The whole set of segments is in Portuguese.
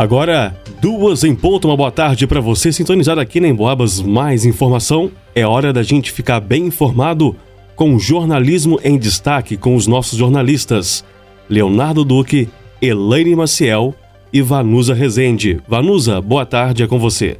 Agora, duas em ponto, uma boa tarde para você sintonizado aqui na Emboabas. Mais informação, é hora da gente ficar bem informado com o jornalismo em destaque com os nossos jornalistas Leonardo Duque, Elaine Maciel e Vanusa Rezende. Vanusa, boa tarde, é com você.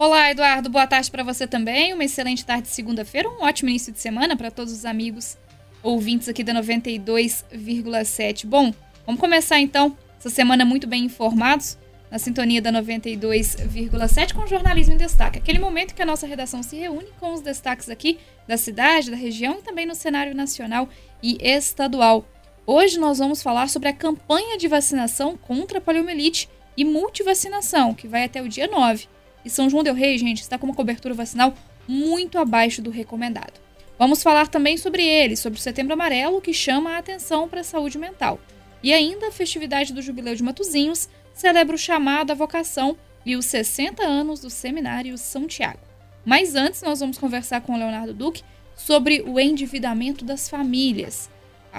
Olá, Eduardo, boa tarde para você também. Uma excelente tarde de segunda-feira, um ótimo início de semana para todos os amigos ouvintes aqui da 92,7. Bom, vamos começar então essa semana muito bem informados, na sintonia da 92,7 com Jornalismo em Destaque. Aquele momento que a nossa redação se reúne com os destaques aqui da cidade, da região e também no cenário nacional e estadual. Hoje nós vamos falar sobre a campanha de vacinação contra a poliomielite e multivacinação, que vai até o dia 9. E São João del Rei, gente, está com uma cobertura vacinal muito abaixo do recomendado. Vamos falar também sobre ele, sobre o Setembro Amarelo, que chama a atenção para a saúde mental. E ainda a festividade do Jubileu de Matozinhos celebra o chamado à vocação e os 60 anos do Seminário São Tiago. Mas antes, nós vamos conversar com o Leonardo Duque sobre o endividamento das famílias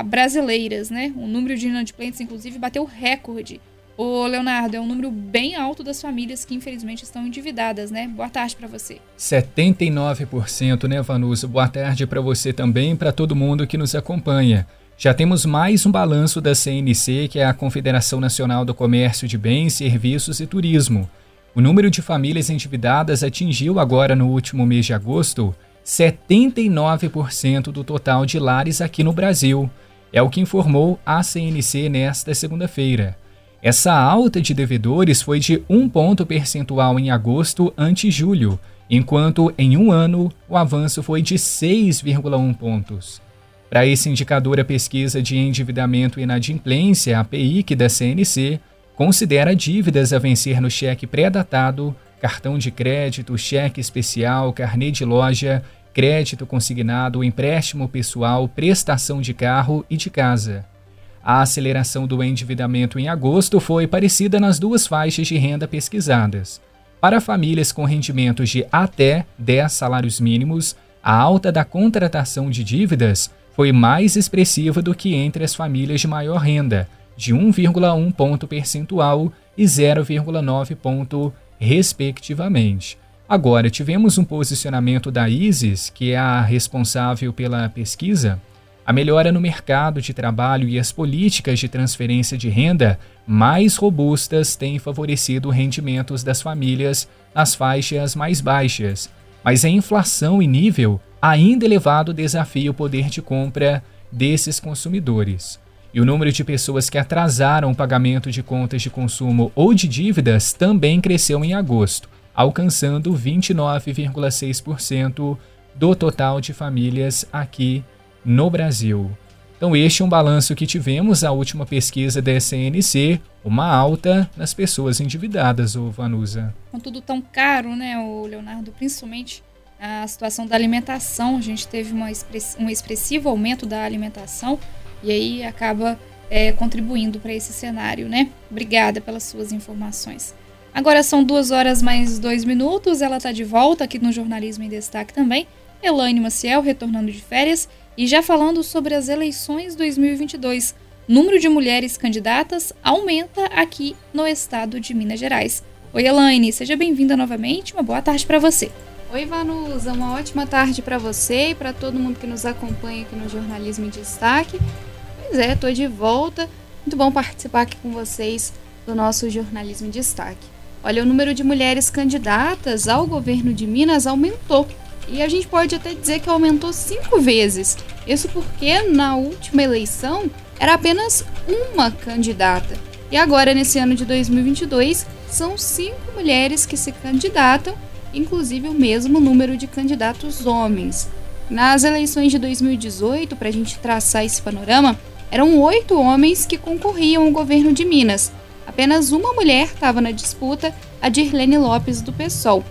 brasileiras, né? O número de inadimplentes, inclusive, bateu recorde. Ô, Leonardo, é um número bem alto das famílias que infelizmente estão endividadas, né? Boa tarde para você. 79%, né, Vanusa? Boa tarde para você também, para todo mundo que nos acompanha. Já temos mais um balanço da CNC, que é a Confederação Nacional do Comércio de Bens, Serviços e Turismo. O número de famílias endividadas atingiu agora no último mês de agosto 79% do total de lares aqui no Brasil. É o que informou a CNC nesta segunda-feira. Essa alta de devedores foi de um ponto percentual em agosto ante julho, enquanto em um ano o avanço foi de 6,1 pontos. Para esse indicador, a pesquisa de endividamento e inadimplência, a PIC da CNC, considera dívidas a vencer no cheque pré-datado, cartão de crédito, cheque especial, carnê de loja, crédito consignado, empréstimo pessoal, prestação de carro e de casa. A aceleração do endividamento em agosto foi parecida nas duas faixas de renda pesquisadas. Para famílias com rendimentos de até 10 salários mínimos, a alta da contratação de dívidas foi mais expressiva do que entre as famílias de maior renda, de 1,1 ponto percentual e 0,9 ponto, respectivamente. Agora, tivemos um posicionamento da ISIS, que é a responsável pela pesquisa. A melhora no mercado de trabalho e as políticas de transferência de renda mais robustas têm favorecido rendimentos das famílias nas faixas mais baixas, mas a inflação em nível ainda elevado desafia o poder de compra desses consumidores. E o número de pessoas que atrasaram o pagamento de contas de consumo ou de dívidas também cresceu em agosto, alcançando 29,6% do total de famílias aqui no Brasil. Então, este é um balanço que tivemos, a última pesquisa da SNC, uma alta nas pessoas endividadas, o Vanusa. Com tudo tão caro, né, o Leonardo, principalmente a situação da alimentação. A gente teve uma um expressivo aumento da alimentação e aí acaba é, contribuindo para esse cenário, né? Obrigada pelas suas informações. Agora são duas horas mais dois minutos. Ela está de volta aqui no Jornalismo em Destaque também. Elaine Maciel retornando de férias e já falando sobre as eleições 2022. Número de mulheres candidatas aumenta aqui no estado de Minas Gerais. Oi, Elaine, seja bem-vinda novamente. Uma boa tarde para você. Oi, Vanusa, uma ótima tarde para você e para todo mundo que nos acompanha aqui no Jornalismo em Destaque. Pois é, tô de volta. Muito bom participar aqui com vocês do nosso Jornalismo em Destaque. Olha, o número de mulheres candidatas ao governo de Minas aumentou. E a gente pode até dizer que aumentou cinco vezes. Isso porque na última eleição era apenas uma candidata. E agora, nesse ano de 2022, são cinco mulheres que se candidatam inclusive o mesmo número de candidatos homens. Nas eleições de 2018, para a gente traçar esse panorama, eram oito homens que concorriam ao governo de Minas. Apenas uma mulher estava na disputa, a Dirlene Lopes do PSOL.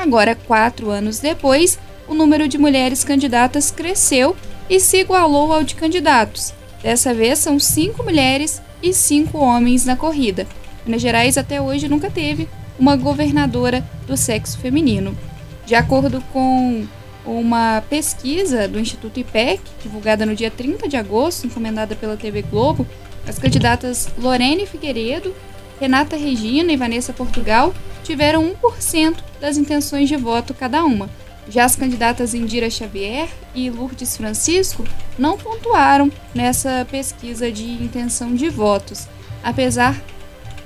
Agora, quatro anos depois, o número de mulheres candidatas cresceu e se igualou ao de candidatos. Dessa vez são cinco mulheres e cinco homens na corrida. Minas Gerais até hoje nunca teve uma governadora do sexo feminino. De acordo com uma pesquisa do Instituto IPEC, divulgada no dia 30 de agosto, encomendada pela TV Globo, as candidatas Lorene Figueiredo, Renata Regina e Vanessa Portugal tiveram 1% das intenções de voto cada uma. Já as candidatas Indira Xavier e Lourdes Francisco não pontuaram nessa pesquisa de intenção de votos. Apesar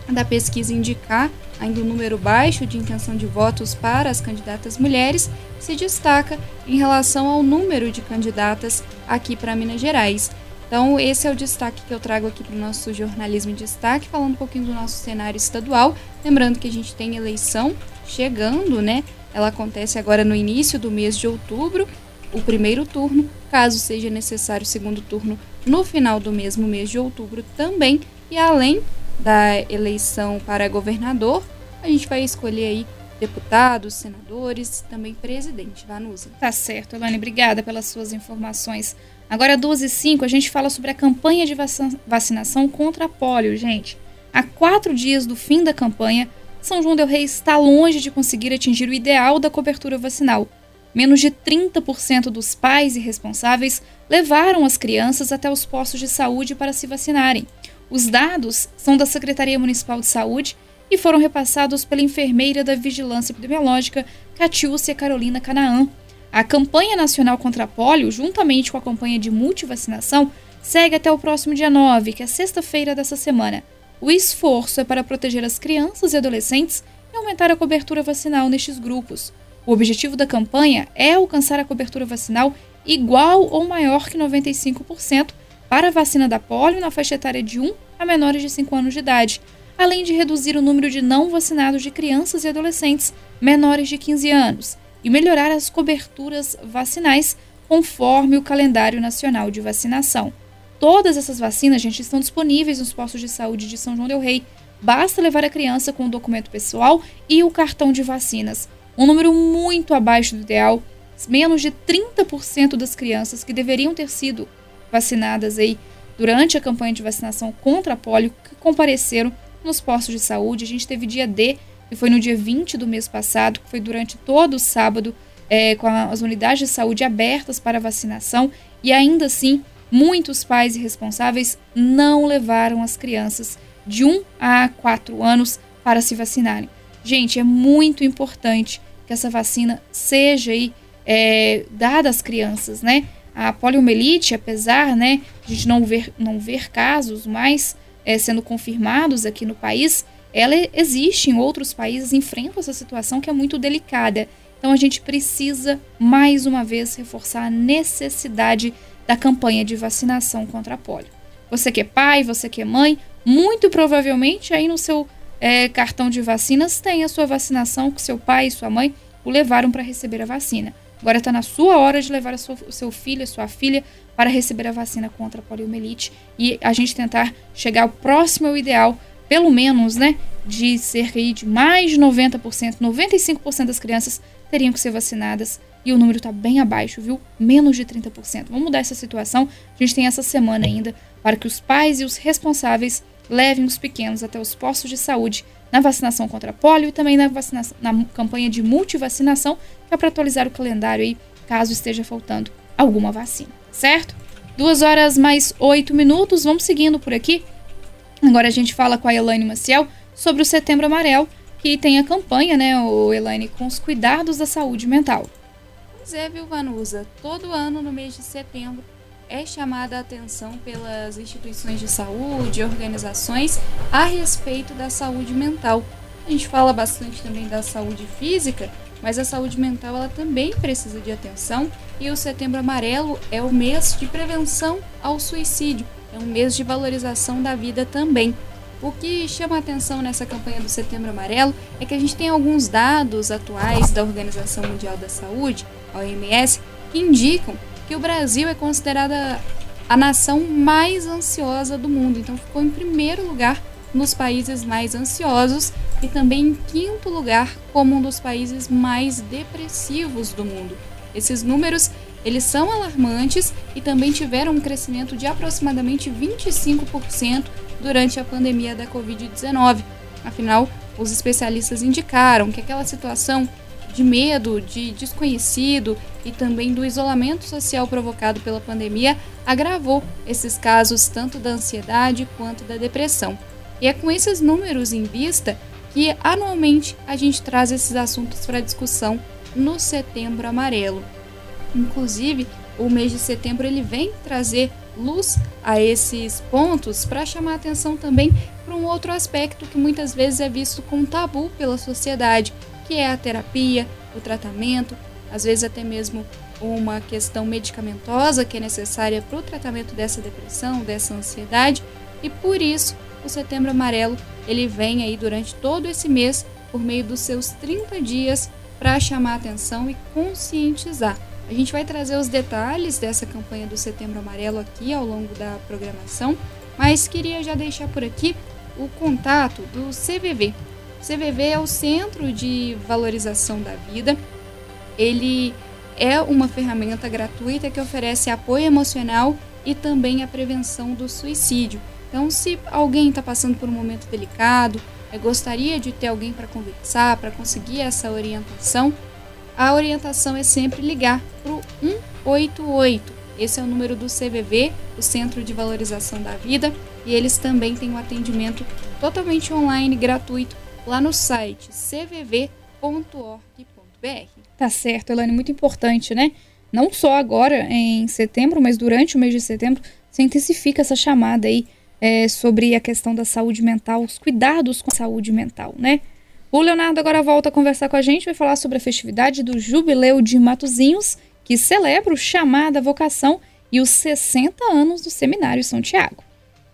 da pesquisa indicar ainda um número baixo de intenção de votos para as candidatas mulheres, se destaca em relação ao número de candidatas aqui para Minas Gerais. Então, esse é o destaque que eu trago aqui para o nosso jornalismo em destaque, falando um pouquinho do nosso cenário estadual. Lembrando que a gente tem eleição chegando, né? Ela acontece agora no início do mês de outubro, o primeiro turno, caso seja necessário o segundo turno no final do mesmo mês de outubro também. E além da eleição para governador, a gente vai escolher aí deputados, senadores, também presidente. Vanusa. Tá certo, Elane, obrigada pelas suas informações. Agora, 12 e 5, a gente fala sobre a campanha de vacinação contra a polio, gente. Há quatro dias do fim da campanha, São João del Rei está longe de conseguir atingir o ideal da cobertura vacinal. Menos de 30% dos pais e responsáveis levaram as crianças até os postos de saúde para se vacinarem. Os dados são da Secretaria Municipal de Saúde e foram repassados pela enfermeira da Vigilância Epidemiológica, Catiúcia Carolina Canaã. A campanha nacional contra a polio, juntamente com a campanha de multivacinação, segue até o próximo dia 9, que é sexta-feira dessa semana. O esforço é para proteger as crianças e adolescentes e aumentar a cobertura vacinal nestes grupos. O objetivo da campanha é alcançar a cobertura vacinal igual ou maior que 95% para a vacina da polio na faixa etária de 1 a menores de 5 anos de idade, além de reduzir o número de não vacinados de crianças e adolescentes menores de 15 anos e melhorar as coberturas vacinais conforme o calendário nacional de vacinação. Todas essas vacinas, gente, estão disponíveis nos postos de saúde de São João del Rei. Basta levar a criança com o documento pessoal e o cartão de vacinas. Um número muito abaixo do ideal, menos de 30% das crianças que deveriam ter sido vacinadas aí durante a campanha de vacinação contra a polio que compareceram nos postos de saúde. A gente teve dia D, que foi no dia 20 do mês passado, que foi durante todo o sábado, é, com as unidades de saúde abertas para vacinação, e ainda assim, muitos pais e responsáveis não levaram as crianças de 1 a 4 anos para se vacinarem. Gente, é muito importante que essa vacina seja aí, é, dada às crianças, né? A poliomielite, apesar né, de a não ver, não ver casos mais é, sendo confirmados aqui no país, ela existe em outros países, enfrenta essa situação que é muito delicada. Então a gente precisa, mais uma vez, reforçar a necessidade da campanha de vacinação contra a polio. Você que é pai, você que é mãe, muito provavelmente aí no seu é, cartão de vacinas tem a sua vacinação que seu pai e sua mãe o levaram para receber a vacina. Agora está na sua hora de levar sua, o seu filho, a sua filha para receber a vacina contra a poliomielite e a gente tentar chegar ao próximo ao ideal, pelo menos, né, de cerca de mais de 90%, 95% das crianças teriam que ser vacinadas e o número está bem abaixo, viu? Menos de 30%. Vamos mudar essa situação. A gente tem essa semana ainda para que os pais e os responsáveis levem os pequenos até os postos de saúde na vacinação contra polio e também na, vacinação, na campanha de multivacinação, que é para atualizar o calendário aí, caso esteja faltando alguma vacina certo? Duas horas mais oito minutos, vamos seguindo por aqui. Agora a gente fala com a Elaine Maciel sobre o Setembro Amarelo, que tem a campanha, né, o Elaine, com os cuidados da saúde mental. É, viu, Vanusa? Todo ano, no mês de setembro, é chamada a atenção pelas instituições de saúde organizações a respeito da saúde mental. A gente fala bastante também da saúde física, mas a saúde mental ela também precisa de atenção e o Setembro Amarelo é o mês de prevenção ao suicídio, é um mês de valorização da vida também. O que chama a atenção nessa campanha do Setembro Amarelo é que a gente tem alguns dados atuais da Organização Mundial da Saúde, OMS, indicam que o Brasil é considerada a nação mais ansiosa do mundo. Então ficou em primeiro lugar nos países mais ansiosos e também em quinto lugar como um dos países mais depressivos do mundo. Esses números eles são alarmantes e também tiveram um crescimento de aproximadamente 25% durante a pandemia da Covid-19. Afinal, os especialistas indicaram que aquela situação de medo, de desconhecido e também do isolamento social provocado pela pandemia agravou esses casos tanto da ansiedade quanto da depressão. E é com esses números em vista que anualmente a gente traz esses assuntos para discussão no Setembro Amarelo. Inclusive, o mês de setembro ele vem trazer luz a esses pontos para chamar atenção também para um outro aspecto que muitas vezes é visto como tabu pela sociedade, que é a terapia, o tratamento, às vezes até mesmo uma questão medicamentosa que é necessária para o tratamento dessa depressão, dessa ansiedade, e por isso o Setembro Amarelo ele vem aí durante todo esse mês por meio dos seus 30 dias para chamar atenção e conscientizar. A gente vai trazer os detalhes dessa campanha do Setembro Amarelo aqui ao longo da programação, mas queria já deixar por aqui o contato do CVV. CVV é o Centro de Valorização da Vida. Ele é uma ferramenta gratuita que oferece apoio emocional e também a prevenção do suicídio. Então, se alguém está passando por um momento delicado, é, gostaria de ter alguém para conversar, para conseguir essa orientação, a orientação é sempre ligar para o 188. Esse é o número do CVV, o Centro de Valorização da Vida, e eles também têm um atendimento totalmente online, gratuito, lá no site cvv.org.br. Tá certo, Elane, muito importante, né? Não só agora em setembro, mas durante o mês de setembro, se intensifica essa chamada aí é, sobre a questão da saúde mental, os cuidados com a saúde mental, né? O Leonardo agora volta a conversar com a gente, vai falar sobre a festividade do Jubileu de Matozinhos, que celebra o chamada vocação e os 60 anos do Seminário São Tiago.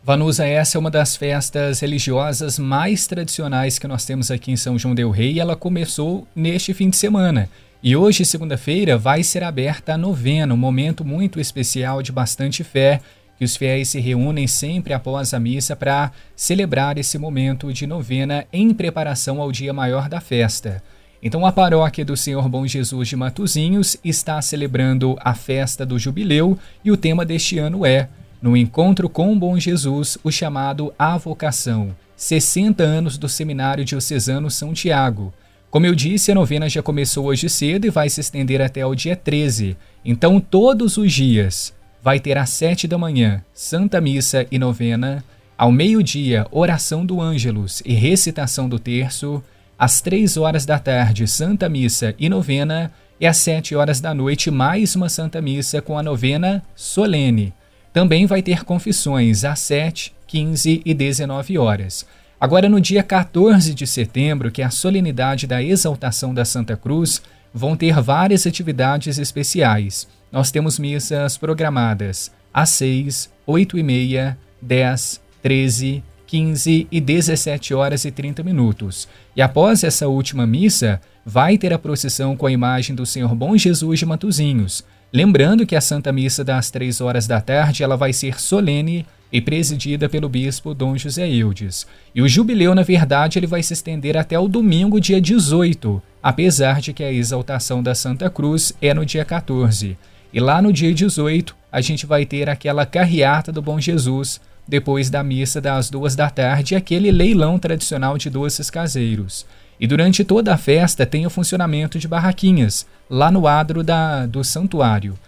Vanusa, essa é uma das festas religiosas mais tradicionais que nós temos aqui em São João del Rei e ela começou neste fim de semana. E hoje, segunda-feira, vai ser aberta a novena, um momento muito especial de bastante fé que os fiéis se reúnem sempre após a missa para celebrar esse momento de novena em preparação ao dia maior da festa. Então, a paróquia do Senhor Bom Jesus de Matozinhos está celebrando a festa do jubileu e o tema deste ano é No Encontro com o Bom Jesus, o chamado Avocação, 60 anos do Seminário Diocesano São Tiago. Como eu disse, a novena já começou hoje cedo e vai se estender até o dia 13. Então, todos os dias, vai ter às sete da manhã Santa Missa e Novena, ao meio-dia Oração do Ângelus e recitação do Terço, às três horas da tarde Santa Missa e Novena e às sete horas da noite mais uma Santa Missa com a novena solene. Também vai ter confissões às 7, 15 e 19 horas. Agora, no dia 14 de setembro, que é a solenidade da exaltação da Santa Cruz, vão ter várias atividades especiais nós temos missas programadas às 6, 8 e meia, 10, 13, 15 e 17 horas e 30 minutos. E após essa última missa, vai ter a procissão com a imagem do Senhor Bom Jesus de Matozinhos. Lembrando que a Santa Missa das 3 horas da tarde ela vai ser solene e presidida pelo bispo Dom José Eudes. E o jubileu, na verdade, ele vai se estender até o domingo, dia 18, apesar de que a exaltação da Santa Cruz é no dia 14. E lá no dia 18, a gente vai ter aquela carreata do Bom Jesus, depois da missa das duas da tarde, aquele leilão tradicional de doces caseiros. E durante toda a festa tem o funcionamento de barraquinhas, lá no adro da, do santuário.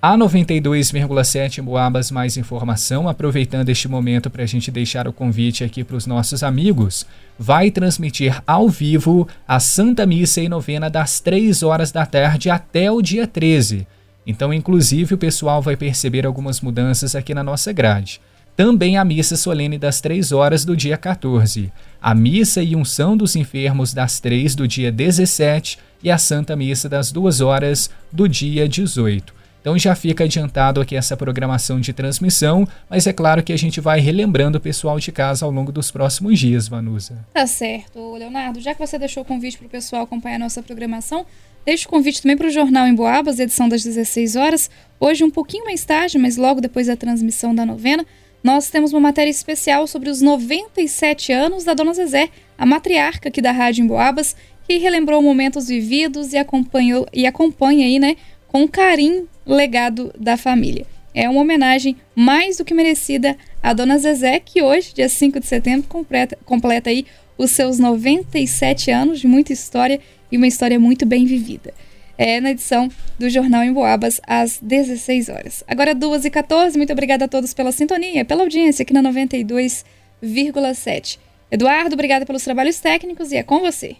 A 92,7 Moabas mais informação, aproveitando este momento para a gente deixar o convite aqui para os nossos amigos, vai transmitir ao vivo a Santa Missa e Novena das 3 horas da tarde até o dia 13. Então, inclusive, o pessoal vai perceber algumas mudanças aqui na nossa grade. Também a missa solene das 3 horas do dia 14, a missa e unção dos enfermos das 3 do dia 17 e a Santa Missa das 2 horas do dia 18. Então já fica adiantado aqui essa programação de transmissão, mas é claro que a gente vai relembrando o pessoal de casa ao longo dos próximos dias, Vanusa. Tá certo, Leonardo. Já que você deixou o convite para o pessoal acompanhar a nossa programação, Deixo o convite também para o Jornal em Boabas, edição das 16 horas. Hoje um pouquinho mais tarde, mas logo depois da transmissão da novena, nós temos uma matéria especial sobre os 97 anos da Dona Zezé, a matriarca aqui da Rádio em Boabas, que relembrou momentos vividos e acompanhou e acompanha aí, né, com carinho o legado da família. É uma homenagem mais do que merecida à Dona Zezé, que hoje, dia 5 de setembro, completa, completa aí os seus 97 anos de muita história e uma história muito bem vivida. É na edição do Jornal em Boabas, às 16 horas. Agora, 2 e 14 muito obrigada a todos pela sintonia, pela audiência aqui na 92,7 82,7. Eduardo, obrigada pelos trabalhos técnicos e é com você.